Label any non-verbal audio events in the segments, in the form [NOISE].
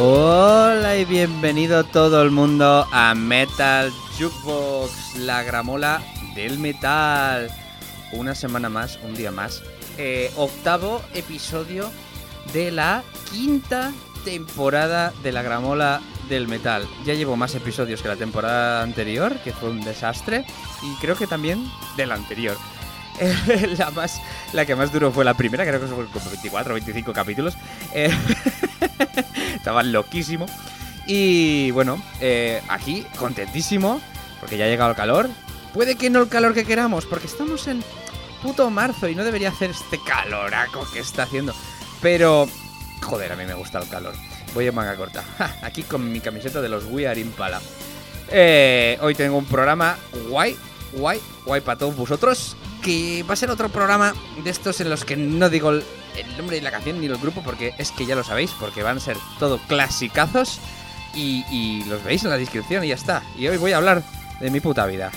Hola y bienvenido todo el mundo a Metal Jukebox, la gramola del metal. Una semana más, un día más. Eh, octavo episodio de la quinta temporada de la gramola del metal. Ya llevo más episodios que la temporada anterior, que fue un desastre, y creo que también de la anterior. [LAUGHS] la, más, la que más duró fue la primera, creo que fue como 24 o 25 capítulos. [LAUGHS] Estaba loquísimo. Y bueno, eh, aquí contentísimo, porque ya ha llegado el calor. Puede que no el calor que queramos, porque estamos en puto marzo y no debería hacer este caloraco que está haciendo. Pero, joder, a mí me gusta el calor. Voy en manga corta. [LAUGHS] aquí con mi camiseta de los We Are Impala. Eh, hoy tengo un programa guay, guay, guay para todos vosotros. Que va a ser otro programa de estos en los que no digo el, nombre de la canción ni el grupo porque es que ya lo sabéis, porque van a ser todo clasicazos. Y, y los veis en la descripción y ya está. Y hoy voy a hablar de mi puta vida.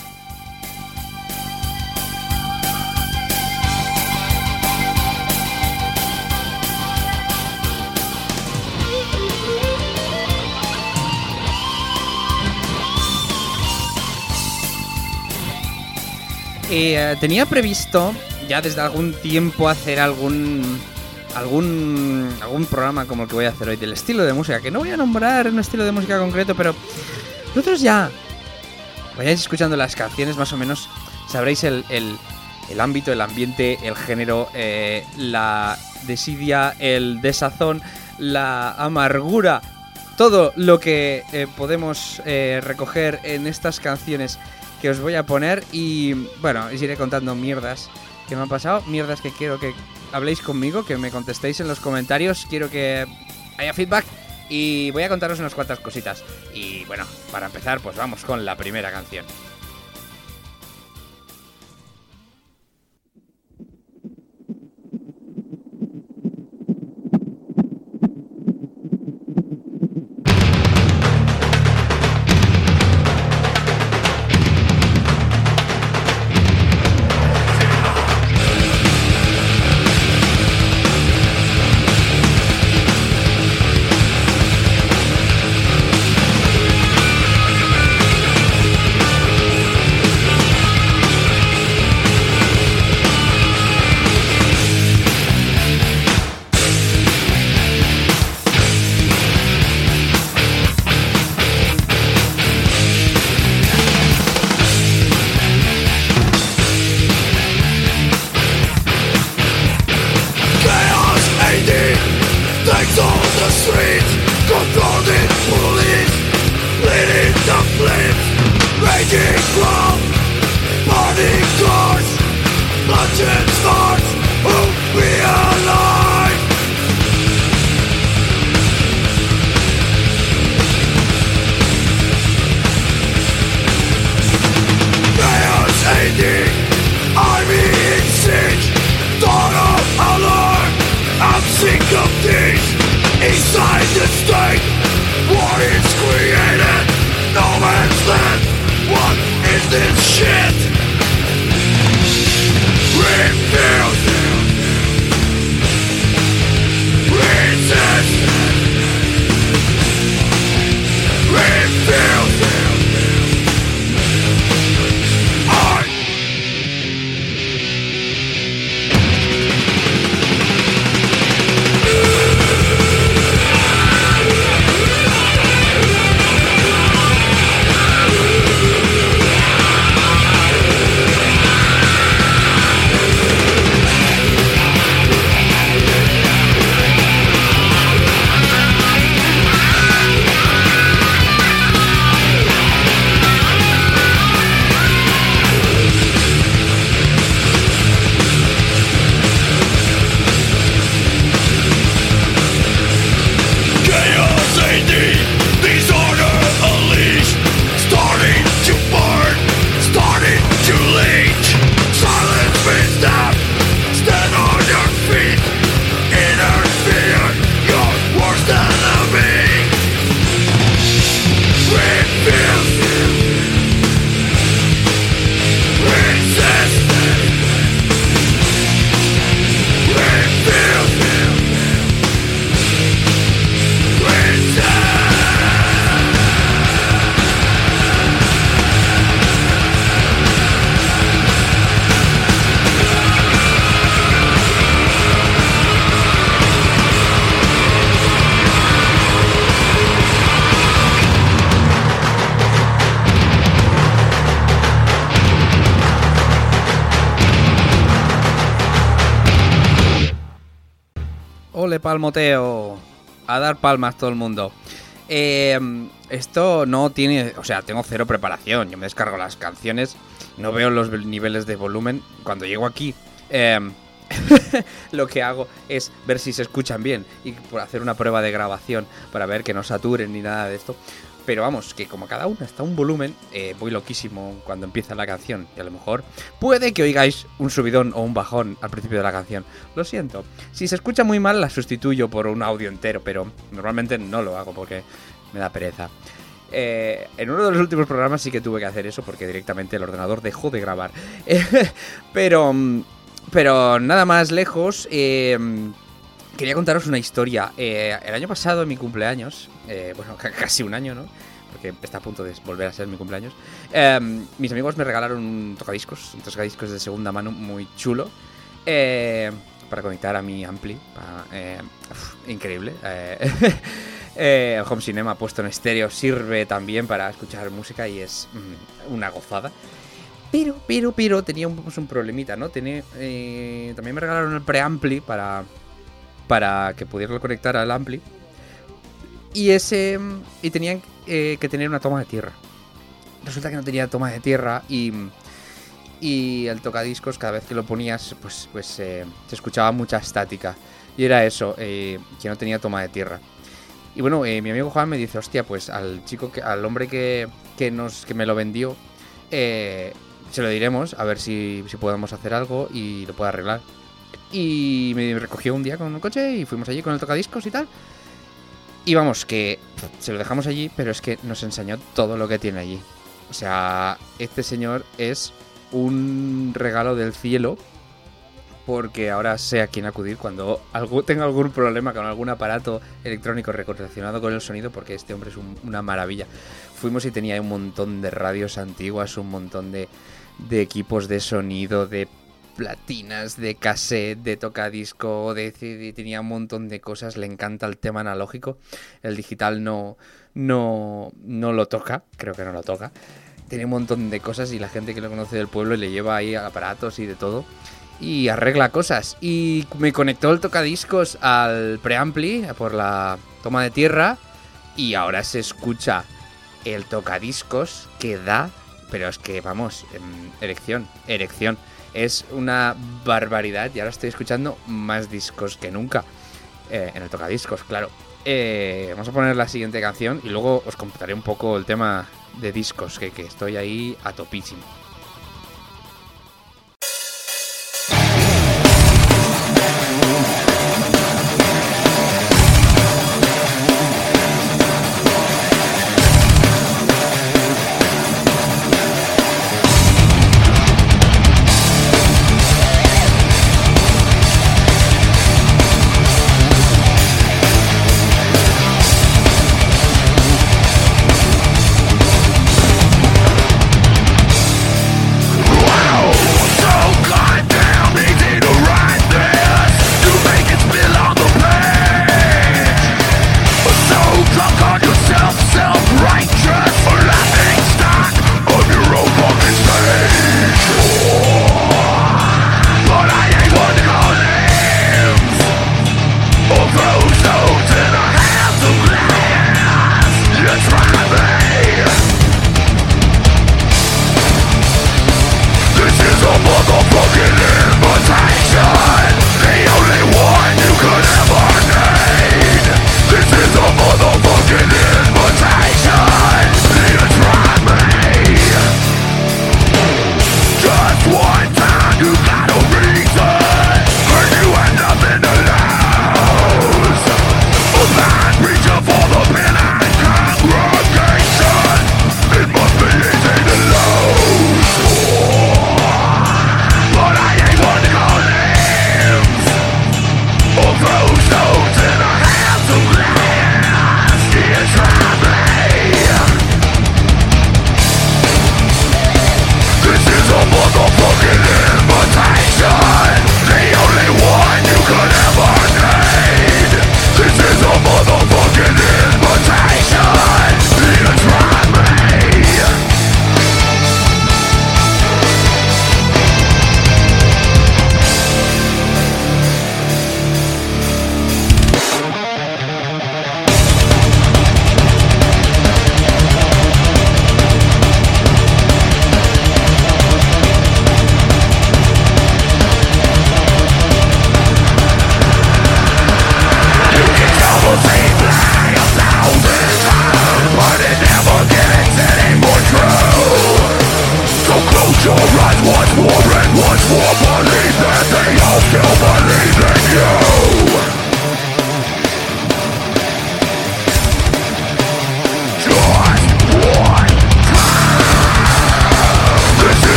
Eh, tenía previsto ya desde algún tiempo hacer algún algún algún programa como el que voy a hacer hoy del estilo de música que no voy a nombrar un estilo de música concreto pero vosotros ya vayáis escuchando las canciones más o menos sabréis el, el, el ámbito el ambiente el género eh, la desidia el desazón la amargura todo lo que eh, podemos eh, recoger en estas canciones que os voy a poner. Y bueno, os iré contando mierdas que me han pasado, mierdas que quiero que habléis conmigo, que me contestéis en los comentarios, quiero que haya feedback y voy a contaros unas cuantas cositas. Y bueno, para empezar, pues vamos con la primera canción. Palmoteo. A dar palmas todo el mundo. Eh, esto no tiene, o sea, tengo cero preparación. Yo me descargo las canciones, no veo los niveles de volumen. Cuando llego aquí, eh, [LAUGHS] lo que hago es ver si se escuchan bien y por hacer una prueba de grabación para ver que no saturen ni nada de esto. Pero vamos, que como cada una está un volumen, eh, voy loquísimo cuando empieza la canción. Y a lo mejor puede que oigáis un subidón o un bajón al principio de la canción. Lo siento. Si se escucha muy mal, la sustituyo por un audio entero, pero normalmente no lo hago porque me da pereza. Eh, en uno de los últimos programas sí que tuve que hacer eso porque directamente el ordenador dejó de grabar. [LAUGHS] pero, pero nada más lejos. Eh, quería contaros una historia. Eh, el año pasado, en mi cumpleaños, eh, bueno, [LAUGHS] casi un año, ¿no? Porque está a punto de volver a ser mi cumpleaños. Em, mis amigos me regalaron un tocadiscos, un tocadiscos de segunda mano muy chulo. Eh, para conectar a mi Ampli. increíble. el [LAUGHS] Home Cinema puesto en estéreo sirve también para escuchar música y es mm, una gozada. Pero, pero, pero tenía un, pues, un problemita, ¿no? Tenía, también me regalaron el preampli para para que pudiera conectar al ampli. Y ese y tenían eh, que tener una toma de tierra. Resulta que no tenía toma de tierra y y el tocadiscos cada vez que lo ponías pues pues eh, se escuchaba mucha estática y era eso eh, que no tenía toma de tierra. Y bueno, mi amigo Juan me dice, hostia, pues al chico, que, al hombre que, que, nos, que me lo vendió, se lo diremos a ver si, si podemos hacer algo y lo puede arreglar. Y me recogió un día con un coche y fuimos allí con el tocadiscos y tal. Y vamos, que se lo dejamos allí, pero es que nos enseñó todo lo que tiene allí. O sea, este señor es un regalo del cielo porque ahora sé a quién acudir cuando tenga algún problema con algún aparato electrónico relacionado con el sonido, porque este hombre es una maravilla. Fuimos y tenía un montón de radios antiguas, un montón de, de equipos de sonido, de platinas de cassette, de tocadisco, de CD, tenía un montón de cosas, le encanta el tema analógico, el digital no, no, no lo toca, creo que no lo toca, tiene un montón de cosas y la gente que lo conoce del pueblo le lleva ahí aparatos y de todo y arregla cosas. Y me conectó el tocadiscos al preampli por la toma de tierra y ahora se escucha el tocadiscos que da pero es que vamos, erección, erección es una barbaridad y ahora estoy escuchando más discos que nunca. Eh, en el tocadiscos, claro. Eh, vamos a poner la siguiente canción y luego os contaré un poco el tema de discos, que, que estoy ahí a topísimo.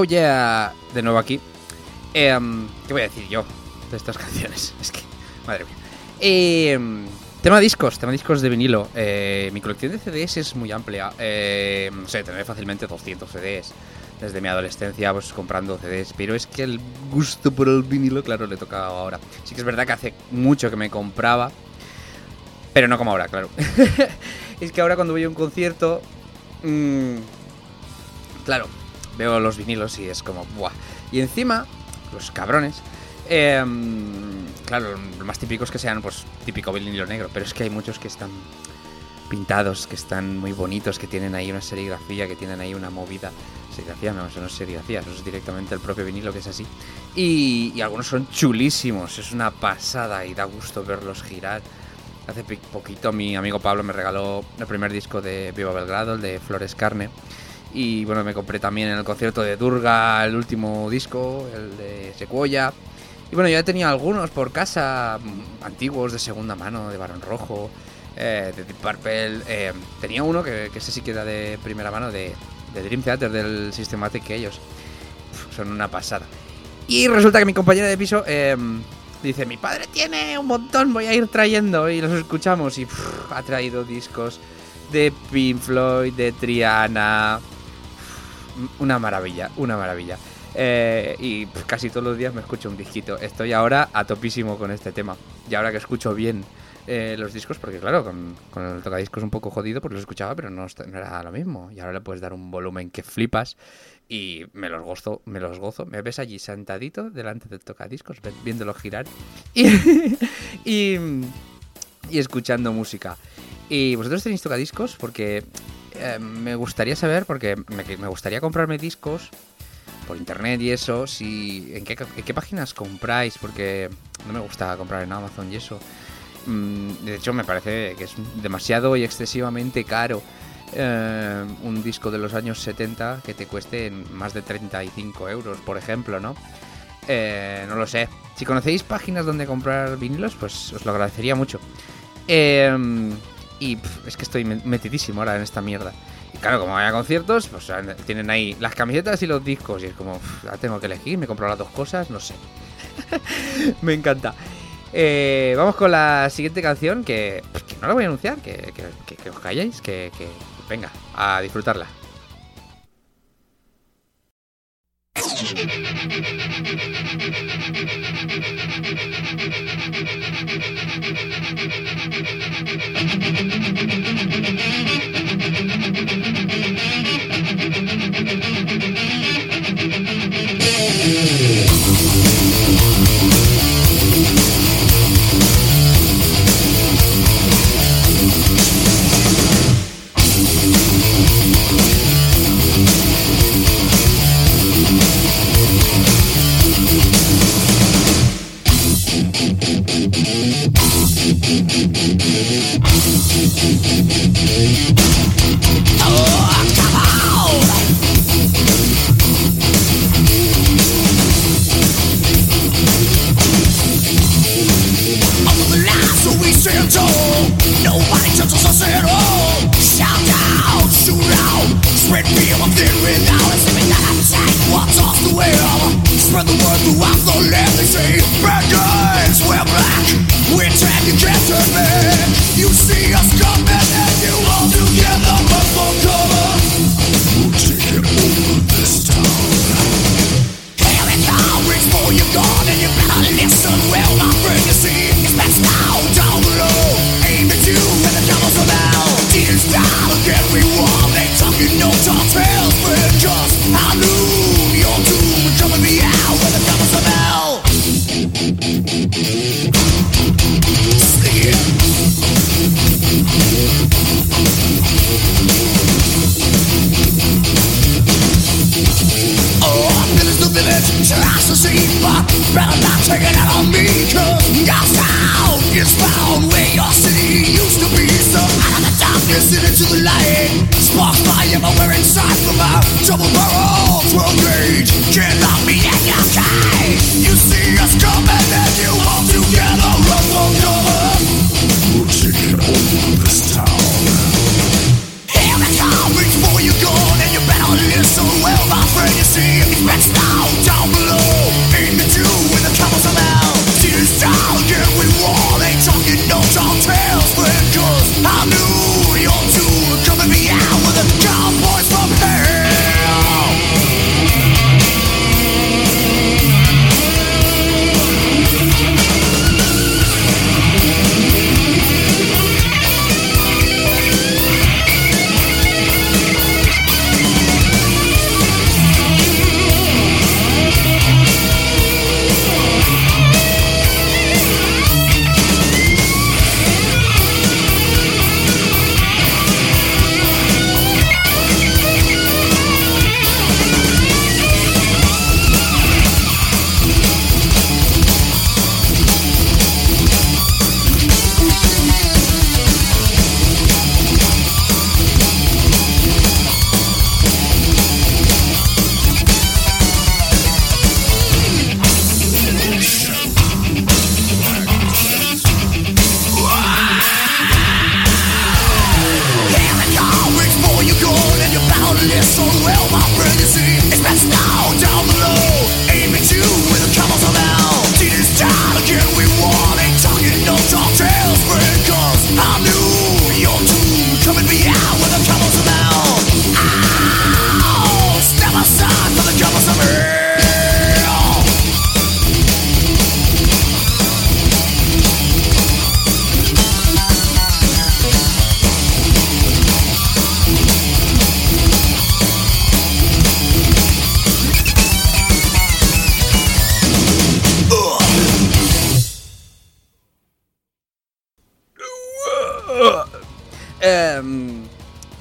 Oh de nuevo aquí. Em, ¿Qué voy a decir yo de estas [LAUGHS] canciones? Es que, madre mía. Em, tema discos, tema discos de vinilo. Eh, mi colección de CDs es muy amplia. Eh, no sé, tendré fácilmente 200 CDs. Desde mi adolescencia, pues comprando CDs. Pero es que el gusto por el vinilo, claro, le toca ahora. Sí que es verdad que hace mucho que me compraba. Pero no como ahora, claro. [LAUGHS] es que ahora cuando voy a un concierto. mmm, claro, veo los vinilos y es como, ¡buah! Y encima, los cabrones, eh, claro, lo más típico es que sean, pues, típico vinilo negro, pero es que hay muchos que están pintados, que están muy bonitos, que tienen ahí una serigrafía, que tienen ahí una movida. Serigrafía, no, eso no es serigrafía, eso es directamente el propio vinilo que es así. Y, y algunos son chulísimos, es una pasada y da gusto verlos girar. Hace poquito mi amigo Pablo me regaló el primer disco de Viva Belgrado, el de Flores Carne. Y bueno, me compré también en el concierto de Durga el último disco, el de Sequoia. Y bueno, ya tenía algunos por casa, mm, antiguos, de segunda mano, de Barón Rojo, eh, de Deep Purple. eh, tenía uno que, que ese sí que era de primera mano, de, de Dream Theater, del Systematic que ellos. Son una pasada. Y resulta que mi compañera de piso eh, dice, mi padre tiene un montón, voy a ir trayendo. Y los escuchamos y uf, ha traído discos de Pink Floyd, de Triana. Una maravilla, una maravilla. Eh, y casi todos los días me escucho un disquito. Estoy ahora a topísimo con este tema. Y ahora que escucho bien eh, los discos, porque claro, con, con el tocadiscos un poco jodido, pues los escuchaba, pero no, era lo mismo. Y ahora le puedes dar un volumen que flipas y me los gozo, me los gozo. Me ves allí sentadito delante del tocadiscos, viéndolo girar y, [LAUGHS] y, y escuchando música. ¿Y vosotros tenéis tocadiscos? Porque eh, me gustaría saber, porque me, gustaría comprarme discos por internet y eso, si en qué, en qué páginas compráis, porque no me gusta comprar en Amazon y eso. Mm, De hecho, me parece que es demasiado y excesivamente caro eh, un disco de los años 70 que te cueste más de 35 euros, por ejemplo, ¿no? Eh, no lo sé. Si conocéis páginas donde comprar vinilos, pues os lo agradecería mucho. Eh, y es que estoy me- metidísimo ahora en esta mierda. Y claro, como hay a conciertos, pues tienen ahí las camisetas y los discos. Y es como, pf, ya tengo que elegir, me compro las dos cosas, no sé. [LAUGHS] me encanta. Eh, vamos con la siguiente canción que, pues, que no la voy a anunciar, que- que- que os calléis, que, que venga, a disfrutarla. Thank you.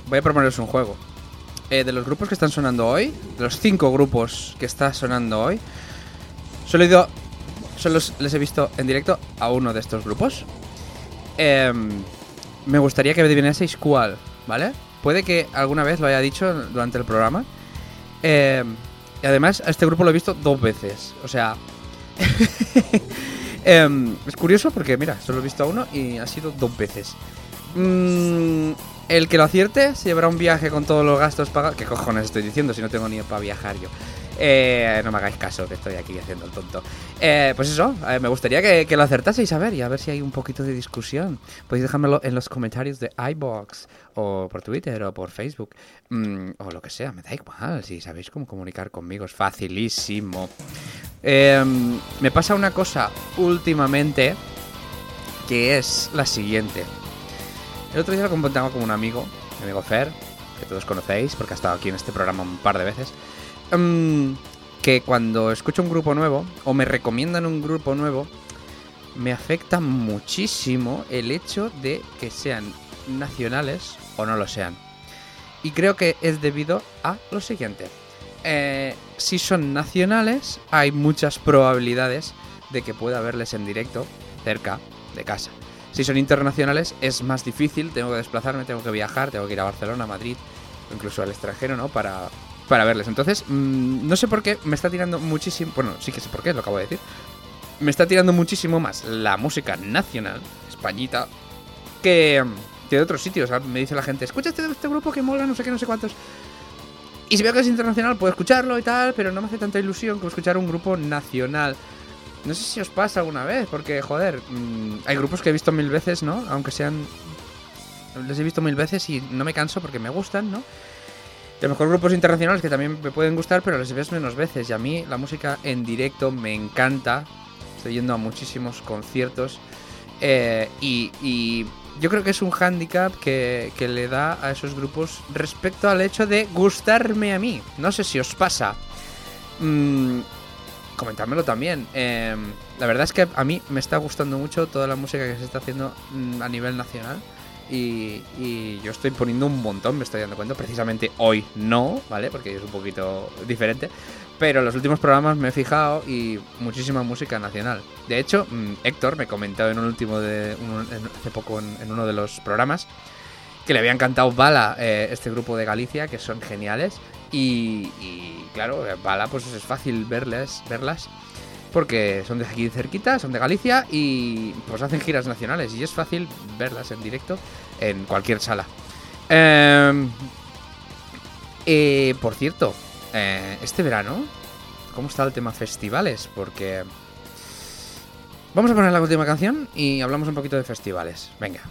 Voy a proponeros un juego. Eh, de los grupos que están sonando hoy, de los cinco grupos que está sonando hoy, solo he ido. Solo les he visto en directo a uno de estos grupos. Em, me gustaría que adivinaseis cuál, ¿vale? Puede que alguna vez lo haya dicho durante el programa. Em, y además, a este grupo lo he visto dos veces. O sea. [LAUGHS] Em, es curioso porque, mira, solo he visto a uno y ha sido dos veces. Mm, el que lo acierte se llevará un viaje con todos los gastos pagados. ¿Qué cojones estoy diciendo si no tengo ni para viajar yo? Eh, no me hagáis caso, que estoy aquí haciendo el tonto. Eh, pues eso, eh, me gustaría que, lo acertaseis a ver y a ver si hay un poquito de discusión. Podéis dejármelo en los comentarios de iBox o por Twitter o por Facebook mm, o lo que sea, me da igual. Si sabéis cómo comunicar conmigo, es facilísimo. Em, me pasa una cosa últimamente que es la siguiente. El otro día lo comentaba con un amigo, mi amigo Fer, que todos conocéis porque ha estado aquí en este programa un par de veces. Em, que cuando escucho un grupo nuevo o me recomiendan un grupo nuevo, me afecta muchísimo el hecho de que sean nacionales o no lo sean. Y creo que es debido a lo siguiente. Eh, si son nacionales, hay muchas probabilidades de que pueda verles en directo cerca de casa. Si son internacionales, es más difícil, tengo que desplazarme, tengo que viajar, tengo que ir a Barcelona, Madrid, incluso al extranjero, ¿no? Para, para verles. Entonces, mm, no sé por qué me está tirando muchísimo. Bueno, sí que sé por qué, lo acabo de decir. Me está tirando muchísimo más la música nacional, españita, que, que de otros sitios. Me dice la gente, escucha este, este grupo que mola, no sé qué, no sé cuántos. Y si veo que es internacional, puedo escucharlo y tal, pero no me hace tanta ilusión como escuchar un grupo nacional. No sé si os pasa alguna vez, porque, joder, mm, hay grupos que he visto mil veces, ¿no? Aunque sean. Les he visto mil veces y no me canso porque me gustan, ¿no? Y a lo mejor grupos internacionales que también me pueden gustar, pero los ves menos veces. Y a mí la música en directo me encanta. Estoy yendo a muchísimos conciertos. Eh, y, yo creo que es un hándicap que, le da a esos grupos respecto al hecho de gustarme a mí. No sé si os pasa. Mm, comentármelo también. Em, la verdad es que a mí me está gustando mucho toda la música que se está haciendo mm, a nivel nacional. Y, yo estoy poniendo un montón, me estoy dando cuenta. Precisamente hoy no, ¿vale? Porque es un poquito diferente. Pero los últimos programas me he fijado y muchísima música nacional. De hecho, mm, Héctor me comentó en un último de. hace poco en, uno de los programas que le había encantado Bala, eh, este grupo de Galicia, que son geniales. Y, claro, Bala, pues es fácil verles, verlas porque son de aquí cerquita, son de Galicia y pues hacen giras nacionales y es fácil verlas en directo en cualquier sala. Em, eh, por cierto, eh, este verano, ¿cómo está el tema festivales? Porque... Vamos a poner la última canción y hablamos un poquito de festivales. Venga.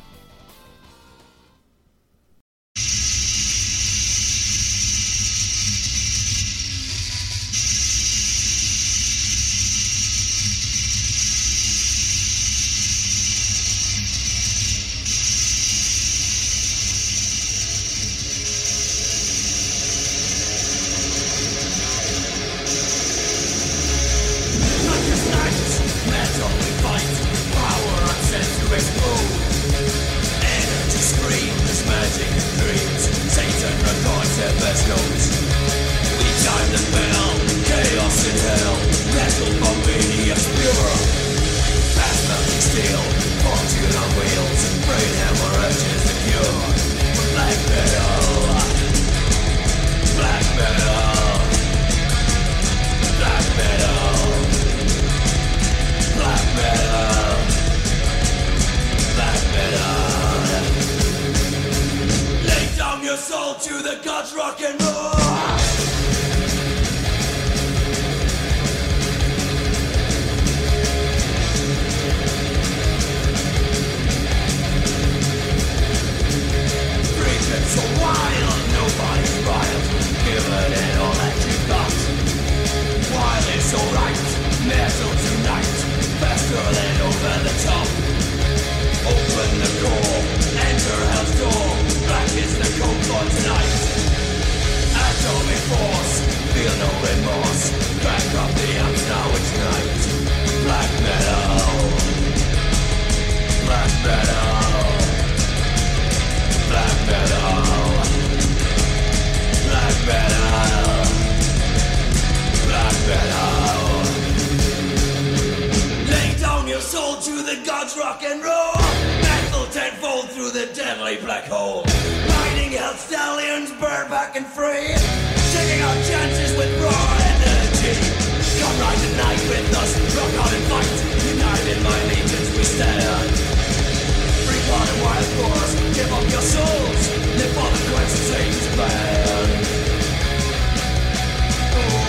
Rock and roll. Metal tenfold through the deadly black hole. Riding hell stallions, burn back and free. Taking our chances with raw energy. Come ride the night with us, rock on and fight. United my legions we stand. Free blood and wild force, give up your souls. Live for the quest, change man. Against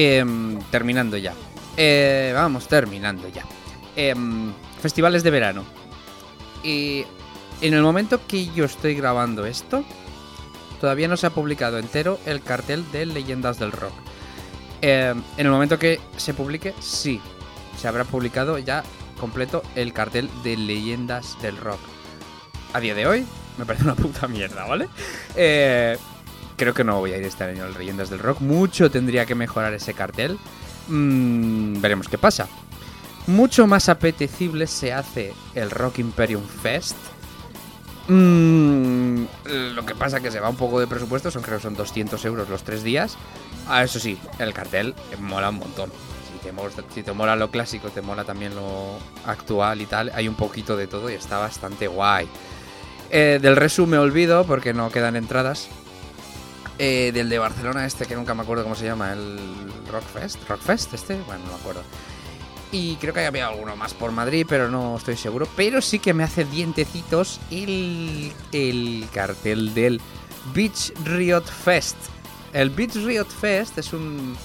Em, terminando ya. Eh, vamos, terminando ya. Em, festivales de verano. Y en el momento que yo estoy grabando esto, todavía no se ha publicado entero el cartel de Leyendas del Rock. Em, en el momento que se publique, sí, se habrá publicado ya completo el cartel de Leyendas del Rock. A día de hoy, me parece una puta mierda, ¿vale? Eh, creo que no voy a ir este año al Leyendas del Rock. Mucho tendría que mejorar ese cartel. Mm, veremos qué pasa. Mucho más apetecible se hace el Rock Imperium Fest. Mm, lo que pasa que se va un poco de presupuesto, son creo que son 200 euros los tres días. Ah, eso sí, el cartel mola un montón. Si te, mola, lo clásico, te mola también lo actual y tal, hay un poquito de todo y está bastante guay. Eh, del Resu me olvido porque no quedan entradas. Eh, del de Barcelona este, que nunca me acuerdo cómo se llama, el Rockfest. ¿Rockfest este? Bueno, no me acuerdo. Y creo que había alguno más por Madrid, pero no estoy seguro. Pero sí que me hace dientecitos el, el cartel del Beach Riot Fest. El Beach Riot Fest es un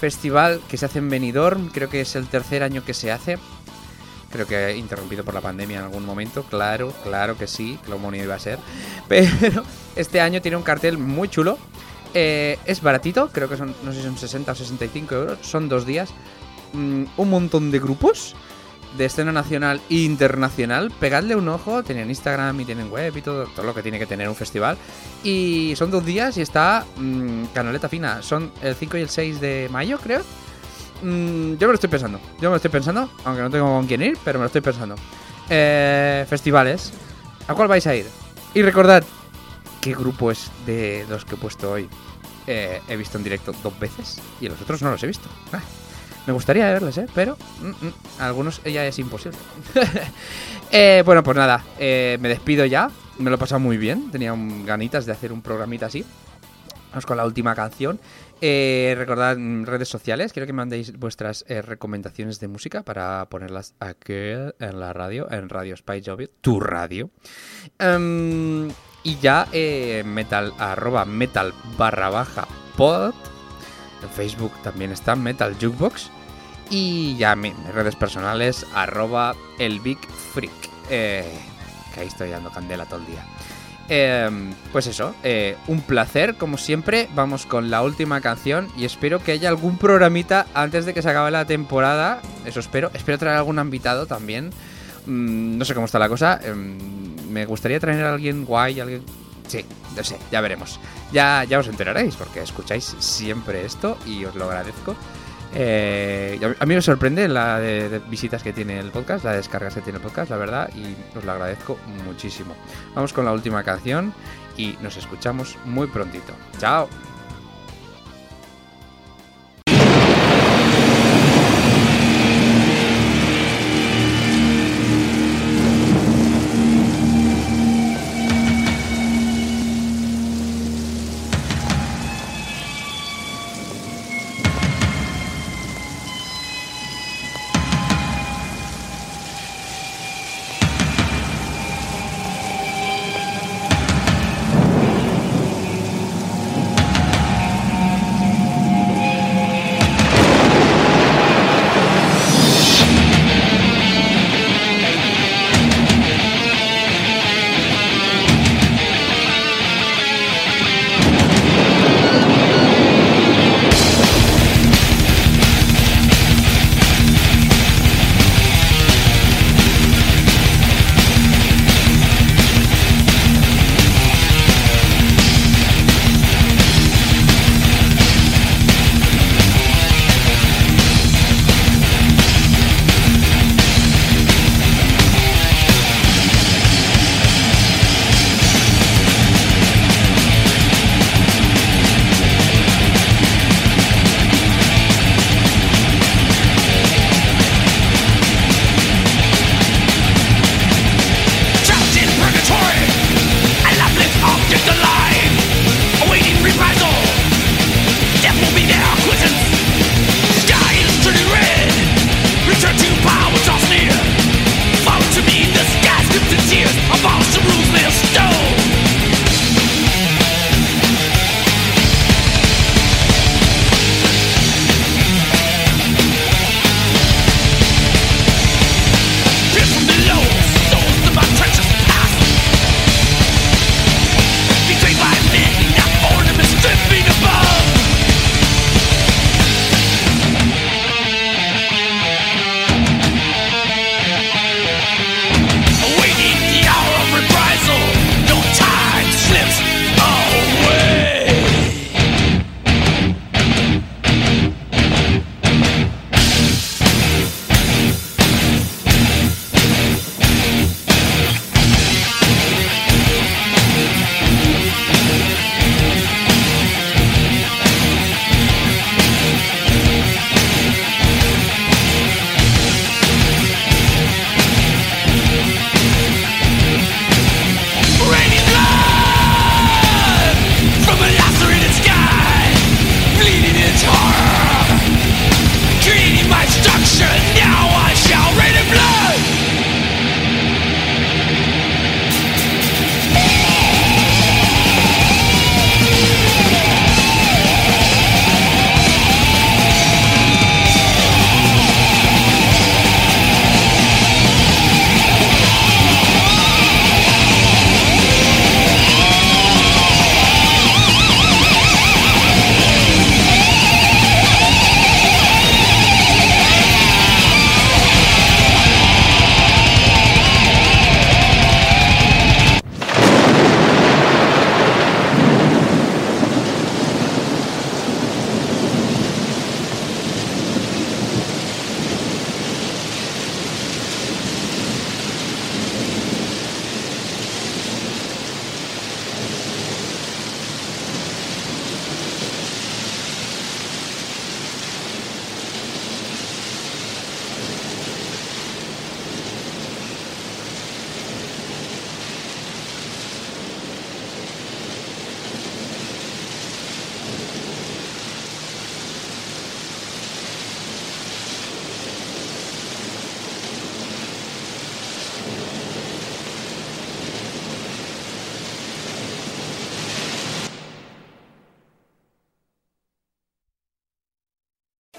festival que se hace en Benidorm. Creo que es el tercer año que se hace. Creo que interrumpido por la pandemia en algún momento. Claro, claro que sí, que lo iba a ser. [LAUGHS] Pero este año tiene un cartel muy chulo. Eh, es baratito, creo que son, no sé si son 60 o 65 euros. Son dos días. Mm, un montón de grupos de escena nacional e internacional. Pegadle un ojo, tienen Instagram y tienen web y todo, todo lo que tiene que tener un festival. Y son dos días y está mm, canaleta fina. Son el 5 y el 6 de mayo, creo. Mm, yo me lo estoy pensando. Yo me lo estoy pensando, aunque no tengo con quién ir, pero me lo estoy pensando. Eh, festivales. ¿A cuál vais a ir? Y recordad qué grupo es de los que he puesto hoy. Eh, he visto en directo dos veces y los otros no los he visto. Ah, me gustaría verles, ¿eh? Pero mm, mm, algunos ya es imposible. [LAUGHS] Eh, bueno, pues nada, eh, me despido ya. Me lo he pasado muy bien. Tenía ganitas de hacer un programita así. Vamos con la última canción. Eh, recordad mm, redes sociales. Quiero que mandéis vuestras eh, recomendaciones de música para ponerlas aquí en la radio, en Radio Spice Obvio, tu radio. Em, y ya eh, metal, arroba metal barra baja pod. En Facebook también está Metal Jukebox. Y ya mi- mis redes personales, arroba el Big Freak. eh, que ahí estoy dando candela todo el día. Eh, pues eso, eh, un placer, como siempre. Vamos con la última canción y espero que haya algún programita antes de que se acabe la temporada. Eso espero. Espero traer algún invitado también. Mm, no sé cómo está la cosa. em, me gustaría traer a alguien guay, alguien... Sí, no sé, ya veremos. Ya, ya os enteraréis porque escucháis siempre esto y os lo agradezco. Eh, a mí me sorprende la de, visitas que tiene el podcast, la de descargas que tiene el podcast, la verdad, y os la agradezco muchísimo. Vamos con la última canción y nos escuchamos muy prontito. ¡Chao!